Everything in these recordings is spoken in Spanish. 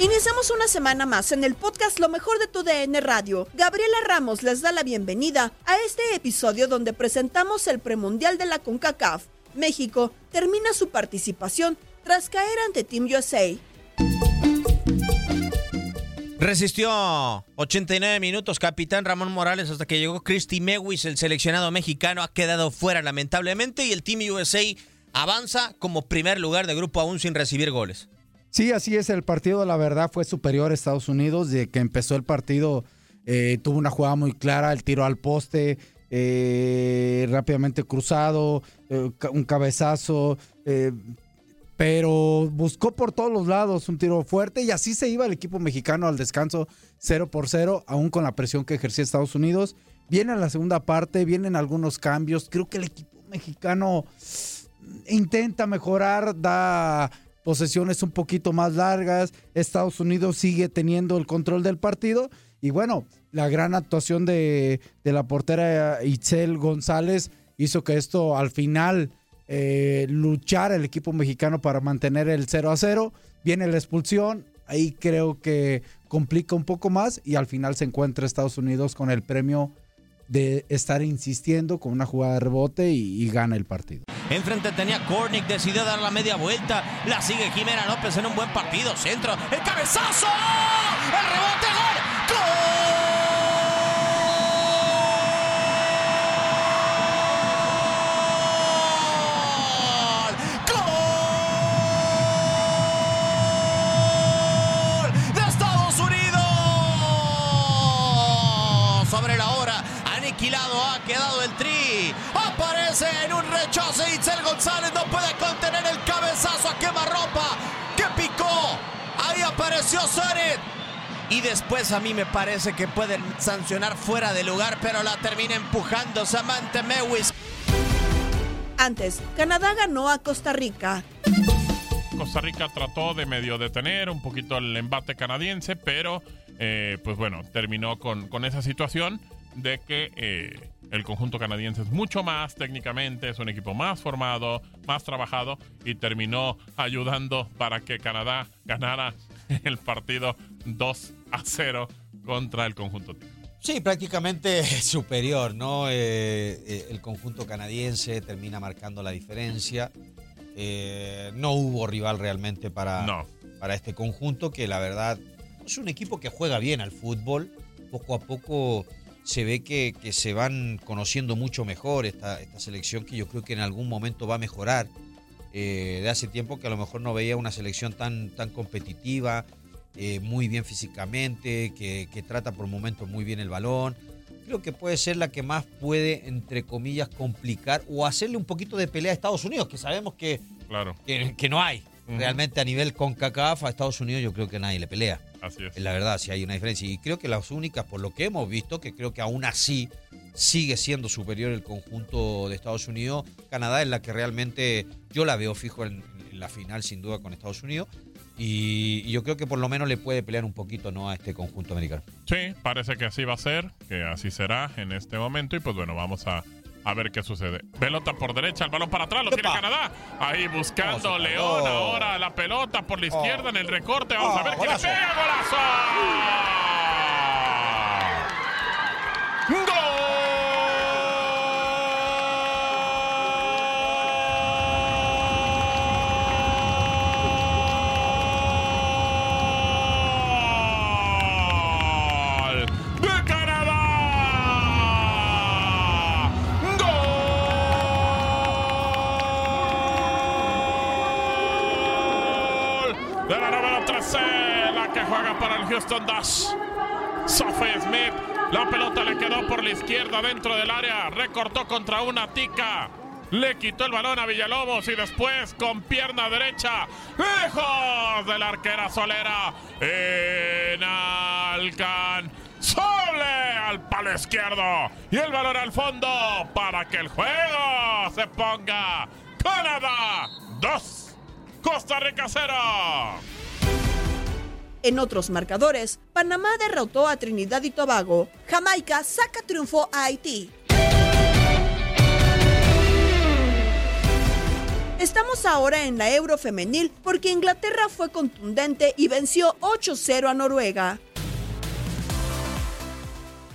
Iniciamos una semana más en el podcast Lo mejor de tu DN Radio. Gabriela Ramos les da la bienvenida a este episodio donde presentamos el premundial de la CONCACAF. México termina su participación tras caer ante Team USA. Resistió 89 minutos capitán Ramón Morales hasta que llegó Christy Mewis, el seleccionado mexicano, ha quedado fuera lamentablemente y el Team USA avanza como primer lugar de grupo aún sin recibir goles. Sí, así es. El partido, la verdad, fue superior a Estados Unidos. De que empezó el partido, eh, tuvo una jugada muy clara, el tiro al poste, eh, rápidamente cruzado, eh, un cabezazo, pero buscó por todos los lados un tiro fuerte y así se iba el equipo mexicano al descanso 0 por 0, aún con la presión que ejercía Estados Unidos. Viene la segunda parte, vienen algunos cambios. Creo que el equipo mexicano intenta mejorar, da posesiones un poquito más largas. Estados Unidos sigue teniendo el control del partido. Y bueno, la gran actuación de, la portera Itzel González hizo que esto al final eh, luchara el equipo mexicano para mantener el 0 a 0. Viene la expulsión. Ahí creo que complica un poco más y al final se encuentra Estados Unidos con el premio de estar insistiendo con una jugada de rebote y gana el partido. Enfrente tenía Kornick, decidió dar la media vuelta. La sigue Jimena López en un buen partido. Centro, el cabezazo. El rebote, rechace Itzel González, no puede contener el cabezazo a quemarropa. que picó! Ahí apareció Zaret. Y después a mí me parece que pueden sancionar fuera de lugar, pero la termina empujando Samantha Mewis. Antes, Canadá ganó a Costa Rica. Costa Rica trató de medio detener un poquito el embate canadiense, pero eh, pues bueno, terminó con, con esa situación de que eh, el conjunto canadiense es mucho más técnicamente, es un equipo más formado, más trabajado y terminó ayudando para que Canadá ganara el partido 2 a 0 contra el conjunto. Sí, prácticamente superior, ¿no? Eh, eh, el conjunto canadiense termina marcando la diferencia. Eh, no hubo rival realmente para, para este conjunto, que la verdad es un equipo que juega bien al fútbol. Poco a poco se ve que, que se van conociendo mucho mejor esta, esta selección, que yo creo que en algún momento va a mejorar. de hace tiempo que a lo mejor no veía una selección tan, tan competitiva, eh, muy bien físicamente, que, que, trata por momentos muy bien el balón. Creo que puede ser la que más puede, entre comillas, complicar o hacerle un poquito de pelea a Estados Unidos, que sabemos que, claro. que, que no hay. Realmente a nivel con CACAF a Estados Unidos yo creo que nadie le pelea. Así es. La verdad, sí hay una diferencia. Y creo que las únicas, por lo que hemos visto, que creo que aún así sigue siendo superior el conjunto de Estados Unidos. Canadá es la que realmente yo la veo fijo en, en la final, sin duda, con Estados Unidos. Y, y, yo creo que por lo menos le puede pelear un poquito ¿no? a este conjunto americano. Sí, parece que así va a ser, que así será en este momento. Y pues bueno, vamos a, a ver qué sucede. Pelota por derecha, el balón para atrás, lo tiene Canadá. Ahí buscando León ahora la pelota por la izquierda en el recorte. Vamos a ver quién pega. ¡Golazo! Para el Houston Dash. Sophie Smith. La pelota le quedó por la izquierda dentro del área. Recortó contra una tica. Le quitó el balón a Villalobos y después con pierna derecha, lejos de la arquera Solera, Sole al palo izquierdo y el balón al fondo para que el juego se ponga Canadá 2, Costa Rica 0. En otros marcadores, Panamá derrotó a Trinidad y Tobago. Jamaica saca triunfo a Haití. Estamos ahora en la Euro femenil porque Inglaterra fue contundente y venció 8-0 a Noruega.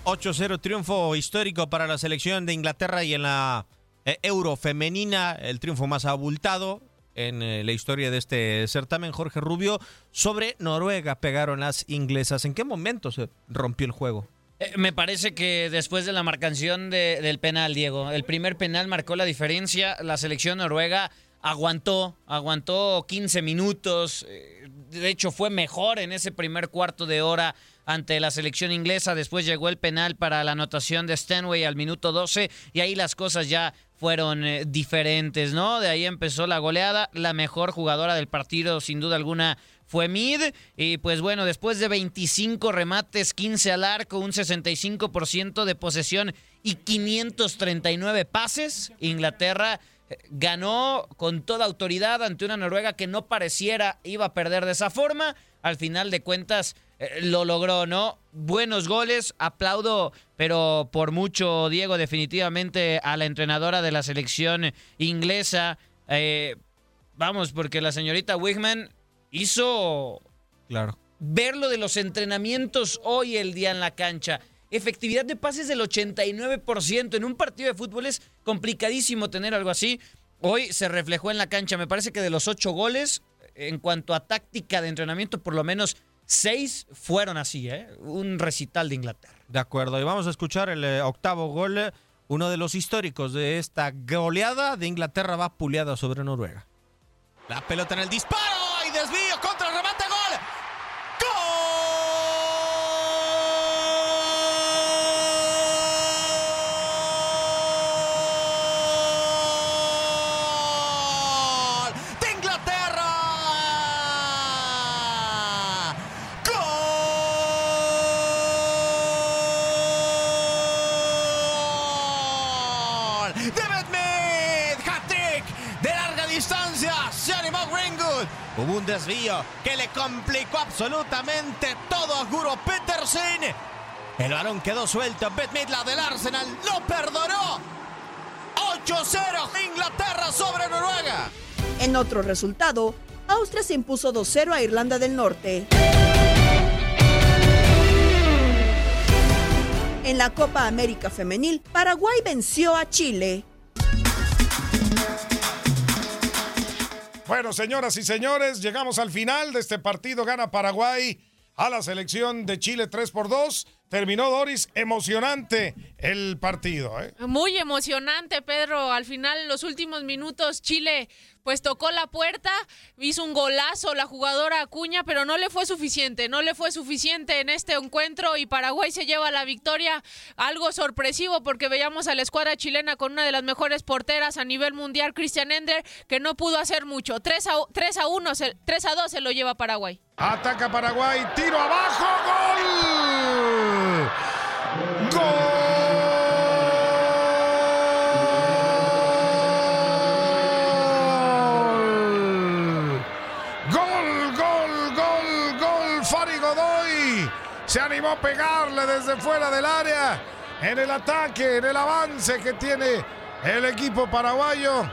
8-0 triunfo histórico para la selección de Inglaterra y en la eh, Euro femenina el triunfo más abultado en eh, la historia de este certamen, Jorge Rubio, sobre Noruega pegaron las inglesas. ¿En qué momento se rompió el juego? Eh, me parece que después de la marcación de, del penal, Diego, el primer penal marcó la diferencia. La selección noruega aguantó, aguantó 15 minutos. eh, De hecho, fue mejor en ese primer cuarto de hora ante la selección inglesa. Después llegó el penal para la anotación de Stanway al minuto 12 y ahí las cosas ya fueron eh, diferentes, ¿no? De ahí empezó la goleada. La mejor jugadora del partido, sin duda alguna, fue Mid. Y pues bueno, después de 25 remates, 15 al arco, un 65% de posesión y 539 pases, Inglaterra eh, ganó con toda autoridad ante una Noruega que no pareciera iba a perder de esa forma. Al final de cuentas eh, lo logró, ¿no? Buenos goles, aplaudo, pero por mucho, Diego, definitivamente a la entrenadora de la selección inglesa. Eh, vamos, porque la señorita Wigman hizo Claro. ver lo de los entrenamientos hoy el día en la cancha. Efectividad de pases del 89%. En un partido de fútbol es complicadísimo tener algo así. Hoy se reflejó en la cancha. Me parece que de los ocho goles, en cuanto a táctica de entrenamiento, por lo menos seis fueron así, ¿eh? Un recital de Inglaterra. De acuerdo, y vamos a escuchar el eh, octavo gol, eh, uno de los históricos de esta goleada de Inglaterra va puleada sobre Noruega. La pelota en el disparo desvío que le complicó absolutamente todo a Guro Peterson. El balón quedó suelto. Beth Midland del Arsenal lo perdonó. 8-0 Inglaterra sobre Noruega. En otro resultado, Austria se impuso 2-0 a Irlanda del Norte. En la Copa América Femenil, Paraguay venció a Chile. Bueno, señoras y señores, llegamos al final de este partido. Gana Paraguay a la selección de Chile 3 por 2. Terminó Doris emocionante el partido. ¿eh? Muy emocionante, Pedro. Al final, en los últimos minutos, Chile pues tocó la puerta, hizo un golazo la jugadora Acuña, pero no le fue suficiente, no le fue suficiente en este encuentro y Paraguay se lleva la victoria. Algo sorpresivo porque veíamos a la escuadra chilena con una de las mejores porteras a nivel mundial, Christian Ender, que no pudo hacer mucho. 3 a, 3 a 1, 3 a 2 se lo lleva Paraguay. Ataca Paraguay, tiro abajo, gol. Se animó a pegarle desde fuera del área en el ataque, en el avance que tiene el equipo paraguayo.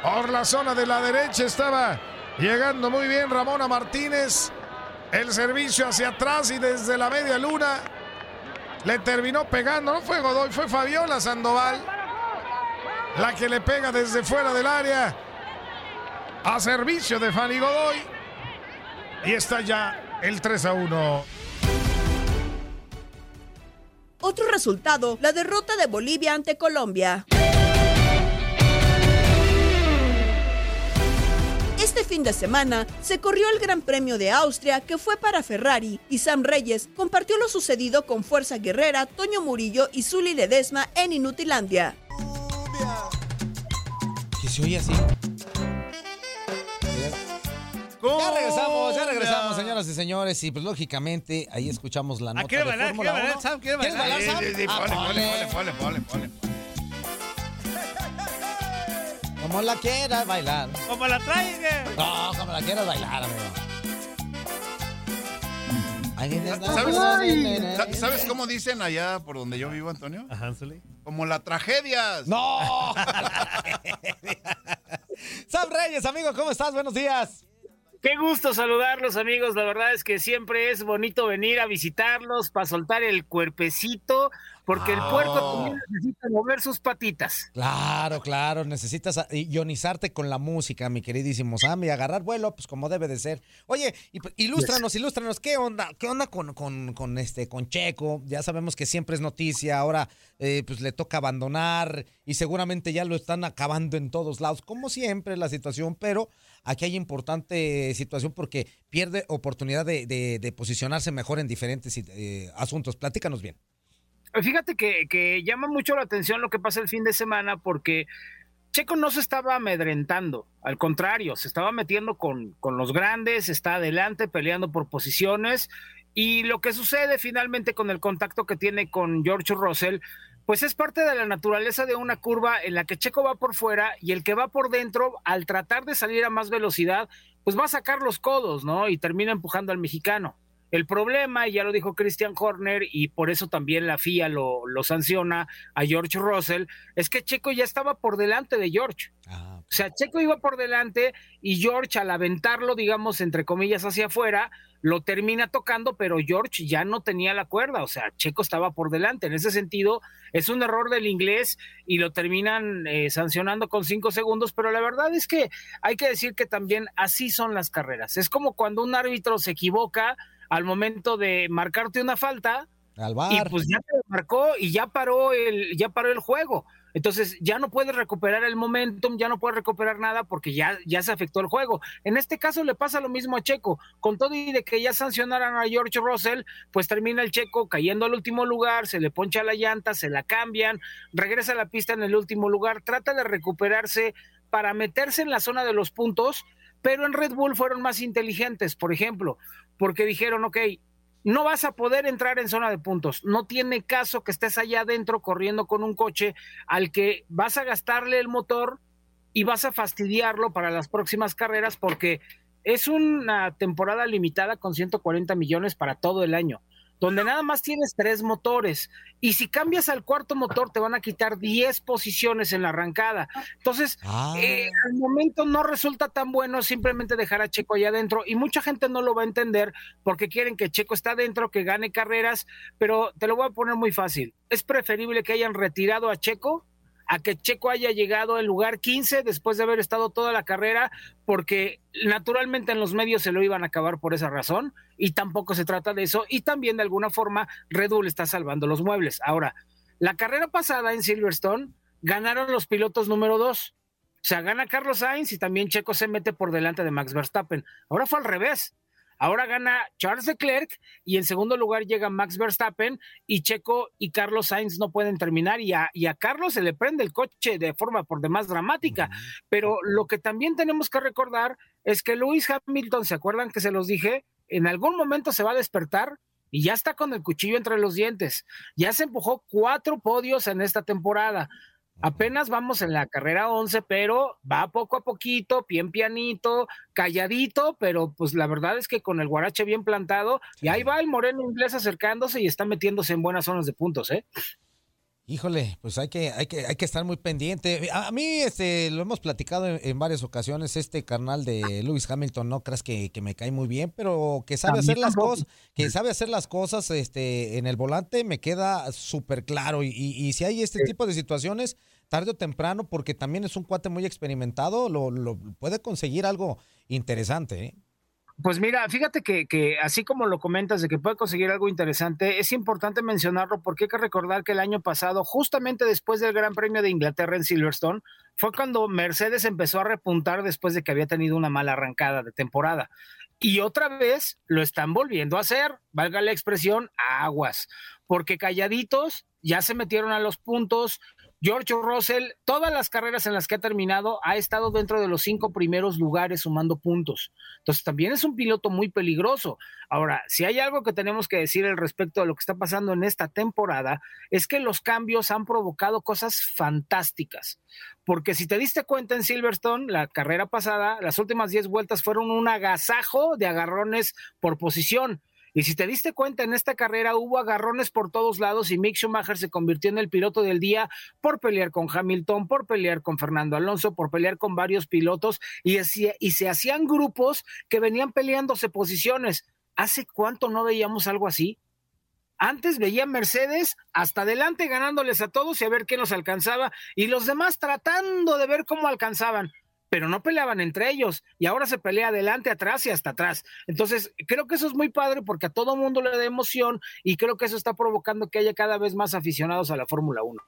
Por la zona de la derecha estaba llegando muy bien Ramona Martínez. El servicio hacia atrás y desde la media luna le terminó pegando. No fue Godoy, fue Fabiola Sandoval la que le pega desde fuera del área a servicio de Fanny Godoy. Y está ya el 3 a 1. Otro resultado, la derrota de Bolivia ante Colombia. Este fin de semana se corrió el Gran Premio de Austria que fue para Ferrari y Sam Reyes compartió lo sucedido con Fuerza Guerrera, Toño Murillo y Zuli Ledesma en Inutilandia. Que se oye así. Ya regresamos, ya regresamos, señoras y señores. Y pues lógicamente ahí escuchamos la nota. Ah, quiere de bailar, Fórmula quiere bailar, 1. Sam, quiere ¿Quieres bailar. bailar, Sam? Sí, sí, sí, ponle, ponle. ponle, ponle, ponle, ponle. Como la quieras bailar. Como la traiga. No, como la quieras bailar, amigo. ¿Sabes, sa- ¿Sabes cómo dicen allá por donde yo vivo, Antonio? Como la tragedia. ¡No! Sam Reyes, amigo, ¿cómo estás? Buenos días. Qué gusto saludarlos, amigos. La verdad es que siempre es bonito venir a visitarlos para soltar el cuerpecito, porque el puerco también necesita mover sus patitas. Claro, claro, necesitas ionizarte con la música, mi queridísimo Sam, y agarrar vuelo, pues como debe de ser. Oye, y- ilústranos, ilústranos, ¿qué onda? ¿Qué onda con, con, con este, con Checo? Ya sabemos que siempre es noticia, ahora eh, pues le toca abandonar y seguramente ya lo están acabando en todos lados, como siempre la situación, pero aquí hay importante situación porque pierde oportunidad de, posicionarse mejor en diferentes eh, asuntos. Platícanos bien. Fíjate que, que llama mucho la atención lo que pasa el fin de semana, porque Checo no se estaba amedrentando, al contrario, se estaba metiendo con, con los grandes, está adelante peleando por posiciones. Y lo que sucede finalmente con el contacto que tiene con George Russell, pues es parte de la naturaleza de una curva en la que Checo va por fuera y el que va por dentro, al tratar de salir a más velocidad, pues va a sacar los codos, ¿no? Y termina empujando al mexicano. El problema, y ya lo dijo Christian Horner, y por eso también la FIA lo, lo sanciona a George Russell, es que Checo ya estaba por delante de George. O sea, Checo iba por delante y George al aventarlo, digamos, entre comillas, hacia afuera, lo termina tocando, pero George ya no tenía la cuerda, o sea, Checo estaba por delante. En ese sentido, es un error del inglés y lo terminan eh, sancionando con cinco segundos, pero la verdad es que hay que decir que también así son las carreras. Es como cuando un árbitro se equivoca al momento de marcarte una falta, Al y pues ya te marcó y ya paró el ya paró el juego. Entonces ya no puedes recuperar el momentum, ya no puedes recuperar nada porque ya, ya se afectó el juego. En este caso le pasa lo mismo a Checo. Con todo y de que ya sancionaran a George Russell, pues termina el Checo cayendo al último lugar, se le poncha la llanta, se la cambian, regresa a la pista en el último lugar, trata de recuperarse para meterse en la zona de los puntos, pero en Red Bull fueron más inteligentes, por ejemplo, porque dijeron, ok, no vas a poder entrar en zona de puntos. No tiene caso que estés allá adentro corriendo con un coche al que vas a gastarle el motor y vas a fastidiarlo para las próximas carreras porque es una temporada limitada con 140 millones para todo el año. Donde nada más tienes tres motores. Y si cambias al cuarto motor, te van a quitar 10 posiciones en la arrancada. Entonces, Ah. eh, al momento no resulta tan bueno simplemente dejar a Checo allá adentro. Y mucha gente no lo va a entender porque quieren que Checo está adentro, que gane carreras. Pero te lo voy a poner muy fácil. Es preferible que hayan retirado a Checo a que Checo haya llegado al lugar 15 después de haber estado toda la carrera, porque naturalmente en los medios se lo iban a acabar por esa razón, y tampoco se trata de eso, y también de alguna forma Red Bull está salvando los muebles. Ahora, la carrera pasada en Silverstone ganaron los pilotos número 2. O sea, gana Carlos Sainz y también Checo se mete por delante de Max Verstappen. Ahora fue al revés. Ahora gana Charles Leclerc y en segundo lugar llega Max Verstappen y Checo y Carlos Sainz no pueden terminar y a, y a Carlos se le prende el coche de forma por demás dramática. Pero lo que también tenemos que recordar es que Lewis Hamilton, ¿se acuerdan que se los dije? En algún momento se va a despertar y ya está con el cuchillo entre los dientes. Ya se empujó cuatro podios en esta temporada. Apenas vamos en la carrera 11, pero va poco a poquito, bien pianito, calladito, pero pues la verdad es que con el guarache bien plantado, y ahí va el moreno inglés acercándose y está metiéndose en buenas zonas de puntos, ¿eh? Híjole, pues hay que, hay que, hay que estar muy pendiente. A, a mí, este, lo hemos platicado en, en varias ocasiones, este carnal de Lewis Hamilton, no creas que, que me cae muy bien, pero que sabe hacer las cosas, que sabe hacer las cosas, este, en el volante me queda súper claro. Y, y- y si hay este tipo de situaciones, tarde o temprano, porque también es un cuate muy experimentado, lo, lo puede conseguir algo interesante, ¿eh? Pues mira, fíjate que, que así como lo comentas de que puede conseguir algo interesante, es importante mencionarlo porque hay que recordar que el año pasado, justamente después del Gran Premio de Inglaterra en Silverstone, fue cuando Mercedes empezó a repuntar después de que había tenido una mala arrancada de temporada. Y otra vez lo están volviendo a hacer, valga la expresión, aguas, porque calladitos ya se metieron a los puntos. George Russell, todas las carreras en las que ha terminado, ha estado dentro de los cinco primeros lugares sumando puntos. Entonces también es un piloto muy peligroso. Ahora, si hay algo que tenemos que decir al respecto de lo que está pasando en esta temporada, es que los cambios han provocado cosas fantásticas. Porque si te diste cuenta en Silverstone, la carrera pasada, las últimas 10 vueltas fueron un agasajo de agarrones por posición. Y si te diste cuenta, en esta carrera hubo agarrones por todos lados y Mick Schumacher se convirtió en el piloto del día por pelear con Hamilton, por pelear con Fernando Alonso, por pelear con varios pilotos y, y se hacían grupos que venían peleándose posiciones. ¿Hace cuánto no veíamos algo así? Antes veía Mercedes hasta adelante ganándoles a todos y a ver qué nos alcanzaba y los demás tratando de ver cómo alcanzaban pero no peleaban entre ellos y ahora se pelea adelante, atrás y hasta atrás. Entonces, creo que eso es muy padre porque a todo mundo le da emoción y creo que eso está provocando que haya cada vez más aficionados a la Fórmula 1.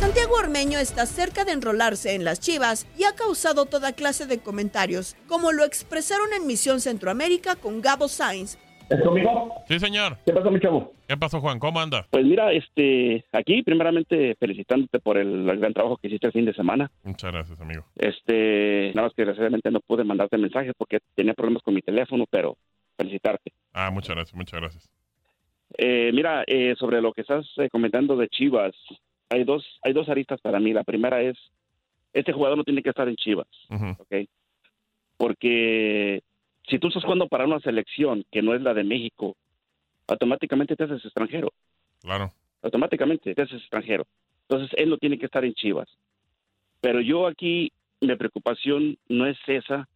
Santiago Ormeño está cerca de enrolarse en las Chivas y ha causado toda clase de comentarios, como lo expresaron en Misión Centroamérica con Gabo Sainz. ¿Es conmigo? Sí, señor. ¿Qué pasa, mi chavo? ¿Qué pasó, Juan? ¿Cómo anda? Pues mira, este, aquí primeramente felicitándote por el, el gran trabajo que hiciste el fin de semana. Muchas gracias, amigo. Este, nada más que desgraciadamente no pude mandarte mensajes porque tenía problemas con mi teléfono, pero felicitarte. Ah, muchas gracias, muchas gracias. Eh, mira, eh, sobre lo que estás eh, comentando de Chivas, hay dos, hay dos aristas para mí. La primera es, este jugador no tiene que estar en Chivas, ¿ok? Porque si tú estás jugando para una selección que no es la de México, automáticamente te haces extranjero. Claro. automáticamente te haces extranjero. Entonces, él no tiene que estar en Chivas. Pero yo aquí, mi preocupación no es esa.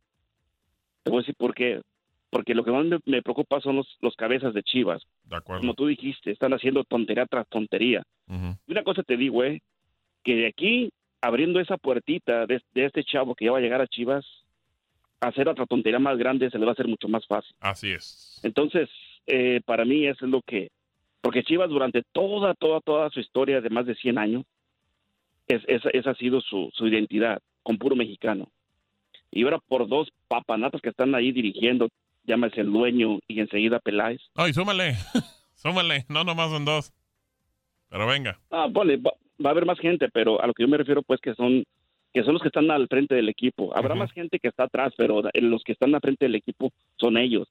Te voy a decir por qué. Porque lo que más me, me preocupa son los, los cabezas de Chivas. De acuerdo. Como tú dijiste, están haciendo tontería tras tontería. Y una cosa te digo, eh, que de aquí, abriendo esa puertita de, de este chavo que ya va a llegar a Chivas, hacer otra tontería más grande se le va a hacer mucho más fácil. Así es. Entonces, eh, para mí eso es lo que... Porque Chivas durante toda, toda, toda su historia de más de 100 años, es, esa, esa ha sido su, su identidad, con puro mexicano. Y ahora por dos papanatas que están ahí dirigiendo, llámese el dueño y enseguida Peláez. Ay, súmale. súmale. No nomás son dos. Pero venga. Ah, ponle, va, va a haber más gente, pero a lo que yo me refiero pues que son que son los que están al frente del equipo. Habrá más gente que está atrás, pero los que están al frente del equipo son ellos.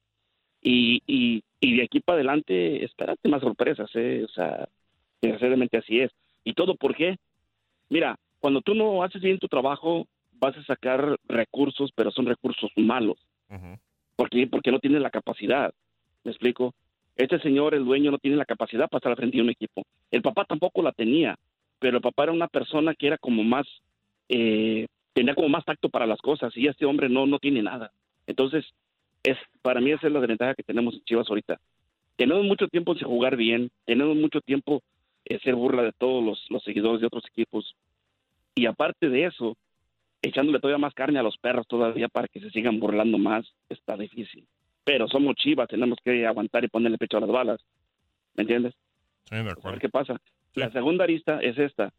Y, y, y de aquí para adelante, espérate más sorpresas, ¿eh? O sea, desgraciadamente así es. ¿Y todo por qué? Mira, cuando tú no haces bien tu trabajo, vas a sacar recursos, pero son recursos malos. porque porque no tiene la capacidad. ¿Me explico? Este señor, el dueño, no tiene la capacidad para estar al frente de un equipo. El papá tampoco la tenía, pero el papá era una persona que era como más, eh, tenía como más tacto para las cosas y este hombre no, no tiene nada. Entonces, es para mí esa es la desventaja que tenemos en Chivas ahorita. Tenemos mucho tiempo sin jugar bien, tenemos mucho tiempo eh, ser burla de todos los, los seguidores de otros equipos. Y aparte de eso, echándole todavía más carne a los perros todavía para que se sigan burlando más, está difícil. Pero somos chivas, tenemos que aguantar y ponerle pecho a las balas. ¿Me entiendes? Sí, de acuerdo. A ver qué pasa. La segunda arista es esta.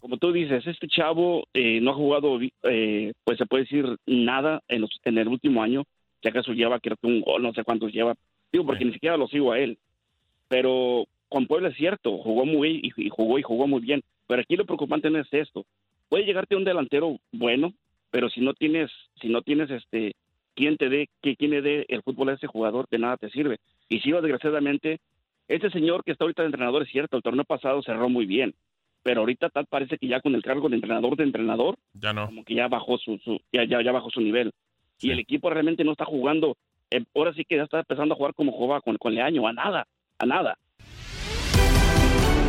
Como tú dices, este chavo eh, no ha jugado, eh, pues se puede decir, nada en, los, en el último año. Si acaso lleva, creo que un gol, no sé cuántos lleva. Digo, porque ni siquiera lo sigo a él. Pero con Puebla es cierto, jugó muy y, y jugó y jugó muy bien. Pero aquí lo preocupante no es esto. Puede llegarte un delantero bueno, pero si no tienes, si no tienes este quien te dé, que quien le dé el fútbol a ese jugador, de nada te sirve. Y si desgraciadamente, este señor que está ahorita de entrenador es cierto, el torneo pasado cerró muy bien, pero ahorita tal parece que ya con el cargo de entrenador de entrenador, ya no. como que ya bajó su, su ya, ya, ya bajó su nivel. Y el equipo realmente no está jugando, eh, ahora sí que ya está empezando a jugar como jugaba con, con Leaño, a nada, a nada.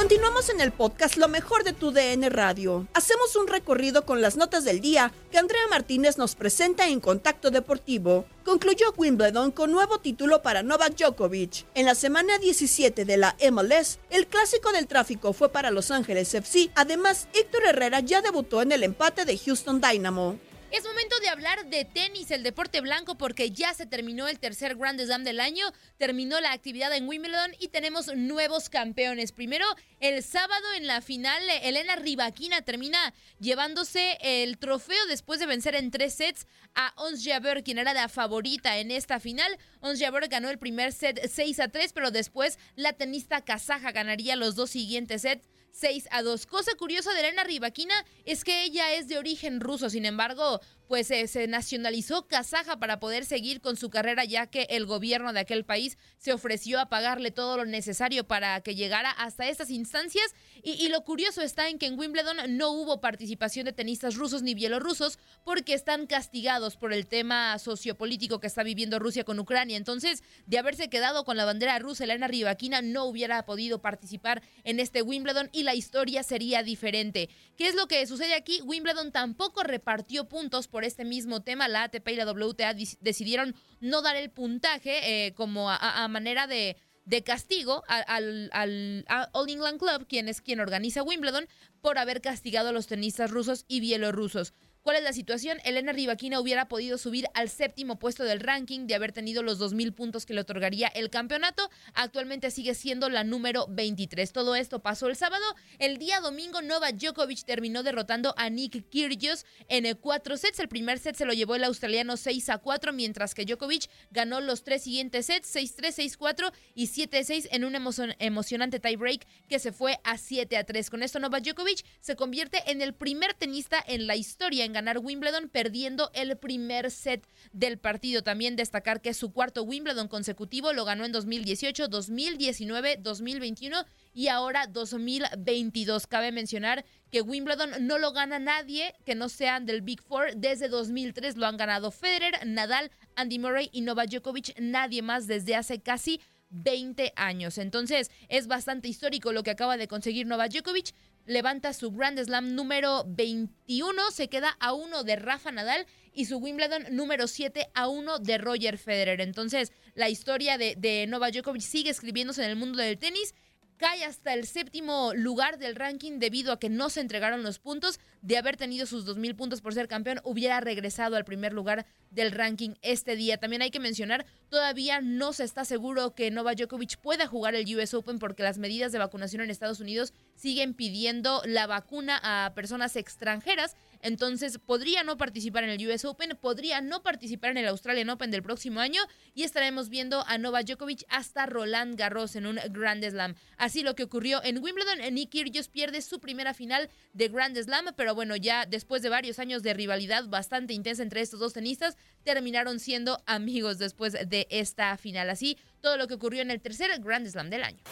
Continuamos en el podcast Lo mejor de tu DN Radio. Hacemos un recorrido con las notas del día que Andrea Martínez nos presenta en Contacto Deportivo. Concluyó Wimbledon con nuevo título para Novak Djokovic. En la semana 17 de la MLS, el clásico del tráfico fue para Los Ángeles FC. Además, Héctor Herrera ya debutó en el empate de Houston Dynamo. Es momento de hablar de tenis, el deporte blanco, porque ya se terminó el tercer Grand Slam del año, terminó la actividad en Wimbledon y tenemos nuevos campeones. Primero, el sábado en la final, Elena Rivaquina termina llevándose el trofeo después de vencer en tres sets a Ons Jabeur, quien era la favorita en esta final. Ons Jabeur ganó el primer set 6 a 3, pero después la tenista kazaja ganaría los dos siguientes sets 6 a 2. Cosa curiosa de Elena Rivaquina es que ella es de origen ruso, sin embargo, pues eh, se nacionalizó kazaja para poder seguir con su carrera ya que el gobierno de aquel país se ofreció a pagarle todo lo necesario para que llegara hasta estas instancias y, lo curioso está en que en Wimbledon no hubo participación de tenistas rusos ni bielorrusos porque están castigados por el tema sociopolítico que está viviendo Rusia con Ucrania. Entonces, de haberse quedado con la bandera rusa, Elena Rivaquina no hubiera podido participar en este Wimbledon y la historia sería diferente. ¿Qué es lo que sucede aquí? Wimbledon tampoco repartió puntos este mismo tema. La ATP y la WTA decidieron no dar el puntaje eh, como a, a, manera de, de castigo al, al, al, All England Club, quien es quien organiza Wimbledon, por haber castigado a los tenistas rusos y bielorrusos. ¿Cuál es la situación? Elena Rivaquina hubiera podido subir al séptimo puesto del ranking de haber tenido los 2.000 puntos que le otorgaría el campeonato. Actualmente sigue siendo la número 23. Todo esto pasó el sábado. El día domingo, Novak Djokovic terminó derrotando a Nick Kyrgios en cuatro sets. El primer set se lo llevó el australiano 6 a 4, mientras que Djokovic ganó los tres siguientes sets, 6-3, 6-4 y 7-6 en un emocion emocionante tiebreak que se fue a 7 a 3. Con esto, Novak Djokovic se convierte en el primer tenista en la historia ganar Wimbledon, perdiendo el primer set del partido. También destacar que su cuarto Wimbledon consecutivo, lo ganó en 2018, 2019, 2021 y ahora 2022. Cabe mencionar que Wimbledon no lo gana nadie que no sean del Big Four. Desde 2003 lo han ganado Federer, Nadal, Andy Murray y Novak Djokovic, nadie más desde hace casi 20 años. Entonces es bastante histórico lo que acaba de conseguir Novak Djokovic. Levanta su Grand Slam número 21, se queda a uno de Rafa Nadal y su Wimbledon número 7 a uno de Roger Federer. Entonces la historia de, de Novak Djokovic sigue escribiéndose en el mundo del tenis cae hasta el séptimo lugar del ranking debido a que no se entregaron los puntos. De haber tenido sus 2.000 puntos por ser campeón, hubiera regresado al primer lugar del ranking este día. También hay que mencionar, todavía no se está seguro que Novak Djokovic pueda jugar el US Open porque las medidas de vacunación en Estados Unidos siguen pidiendo la vacuna a personas extranjeras. Entonces podría no participar en el US Open, podría no participar en el Australian Open del próximo año y estaremos viendo a Novak Djokovic hasta Roland Garros en un Grand Slam. Así lo que ocurrió en Wimbledon, Nick Kyrgios pierde su primera final de Grand Slam, pero bueno, ya después de varios años de rivalidad bastante intensa entre estos dos tenistas, terminaron siendo amigos después de esta final. Así, todo lo que ocurrió en el tercer Grand Slam del año.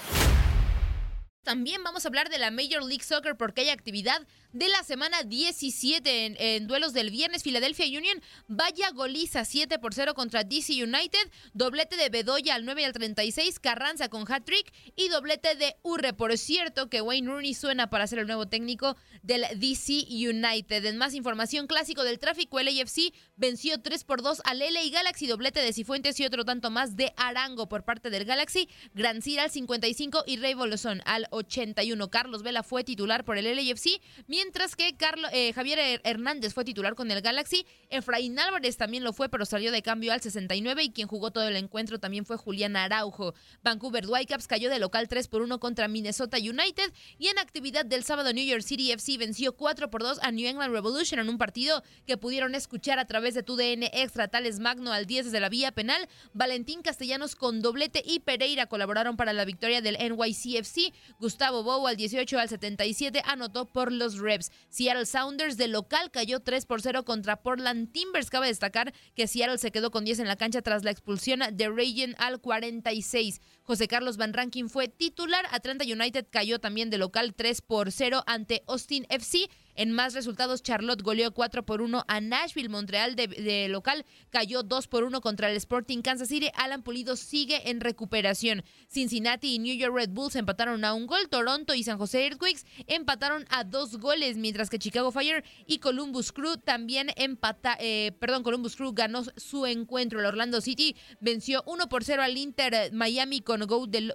También vamos a hablar de la Major League Soccer porque hay actividad de la semana 17 en, duelos del viernes. Philadelphia Union vaya goliza 7 por 0 contra DC United. Doblete de Bedoya al 9 y al 36. Carranza con hat-trick. Y doblete de Urre. Por cierto que Wayne Rooney suena para ser el nuevo técnico del DC United. En más información, clásico del tráfico, el AFC venció 3 por 2 al LA Galaxy. Doblete de Cifuentes y otro tanto más de Arango por parte del Galaxy. Gran Cira al 55 y Rey Bolosón al 81. Carlos Vela fue titular por el LAFC, mientras que Carlos, eh, Javier Hernández fue titular con el Galaxy. Efraín Álvarez también lo fue, pero salió de cambio al 69 y quien jugó todo el encuentro también fue Julián Araujo. Vancouver Whitecaps cayó de local 3 por 1 contra Minnesota United y en actividad del sábado New York City FC venció 4 por 2 a New England Revolution en un partido que pudieron escuchar a través de TUDN Extra, tales Magno al 10 desde la vía penal, Valentín Castellanos con doblete y Pereira colaboraron para la victoria del NYCFC. Gustavo Bow al 18 al 77 anotó por los Rebs. Seattle Sounders de local cayó 3 por 0 contra Portland Timbers. Cabe destacar que Seattle se quedó con 10 en la cancha tras la expulsión de Regen al 46. José Carlos Van Rankin fue titular. Atlanta United cayó también de local 3 por 0 ante Austin FC. En más resultados, Charlotte goleó 4 por 1 a Nashville. Montreal de, local cayó 2 por 1 contra el Sporting Kansas City. Alan Pulido sigue en recuperación. Cincinnati y New York Red Bulls empataron a un gol. Toronto y San José Earthquakes empataron a dos goles, mientras que Chicago Fire y Columbus Crew también empata, eh, perdón, Columbus Crew ganó su encuentro. El Orlando City venció 1 por 0 al Inter Miami con,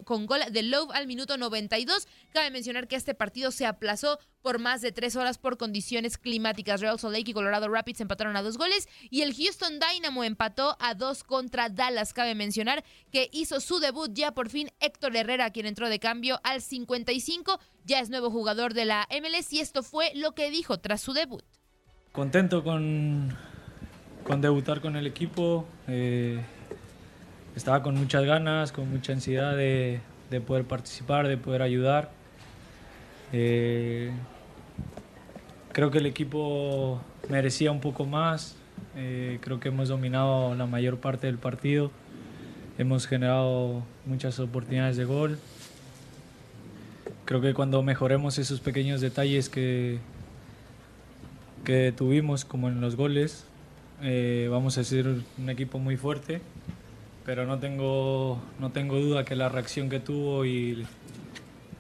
con gol de Love al minuto 92. Cabe mencionar que este partido se aplazó por más de tres horas por condiciones climáticas. Real Salt Lake y Colorado Rapids empataron a dos goles y el Houston Dynamo empató a dos contra Dallas. Cabe mencionar que hizo su debut ya por fin Héctor Herrera, quien entró de cambio al 55. Ya es nuevo jugador de la MLS y esto fue lo que dijo tras su debut. Contento con, con debutar con el equipo. Eh, estaba con muchas ganas, con mucha ansiedad de, de poder participar, de poder ayudar. Eh, Creo que el equipo merecía un poco más. Eh, creo que hemos dominado la mayor parte del partido. Hemos generado muchas oportunidades de gol. Creo que cuando mejoremos esos pequeños detalles que, que tuvimos, como en los goles, eh, vamos a ser un equipo muy fuerte. Pero no tengo, no tengo duda que la reacción que tuvo y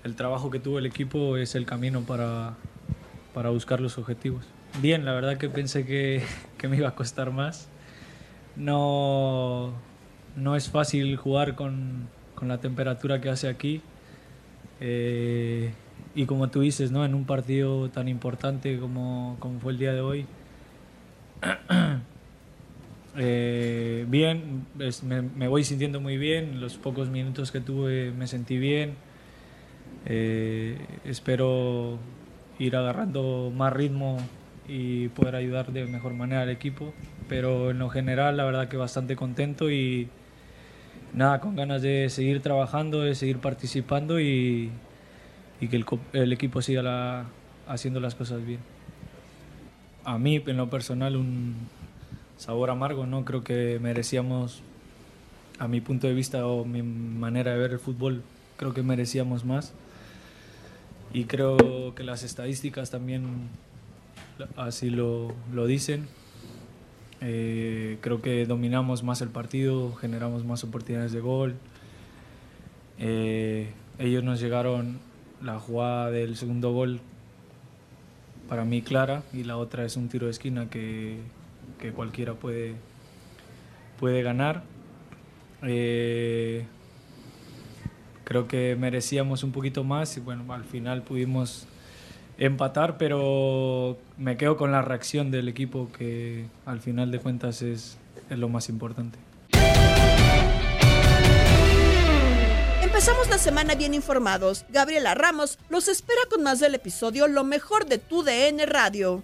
el trabajo que tuvo el equipo es el camino para, para buscar los objetivos. Bien, la verdad que pensé que, que me iba a costar más. No, no es fácil jugar con, con la temperatura que hace aquí. Eh, y como tú dices, ¿no? en un partido tan importante como, como fue el día de hoy, eh, bien, me, voy sintiendo muy bien. Los pocos minutos que tuve me sentí bien. Eh, espero ir agarrando más ritmo y poder ayudar de mejor manera al equipo. Pero en lo general, la verdad que bastante contento y nada, con ganas de seguir trabajando, de seguir participando y, y que el, el, equipo siga haciendo las cosas bien. A mí, en lo personal, un sabor amargo, ¿no? Creo que merecíamos, a mi punto de vista o mi manera de ver el fútbol, creo que merecíamos más y creo que las estadísticas también así lo, lo dicen. Eh, creo que dominamos más el partido, generamos más oportunidades de gol. Eh, ellos nos llegaron la jugada del segundo gol para mí clara y la otra es un tiro de esquina que, que cualquiera puede, puede ganar. Eh, creo que merecíamos un poquito más y bueno, al final pudimos empatar, pero me quedo con la reacción del equipo que al final de cuentas es, es lo más importante. Empezamos la semana bien informados. Gabriela Ramos los espera con más del episodio Lo mejor de tu DN Radio.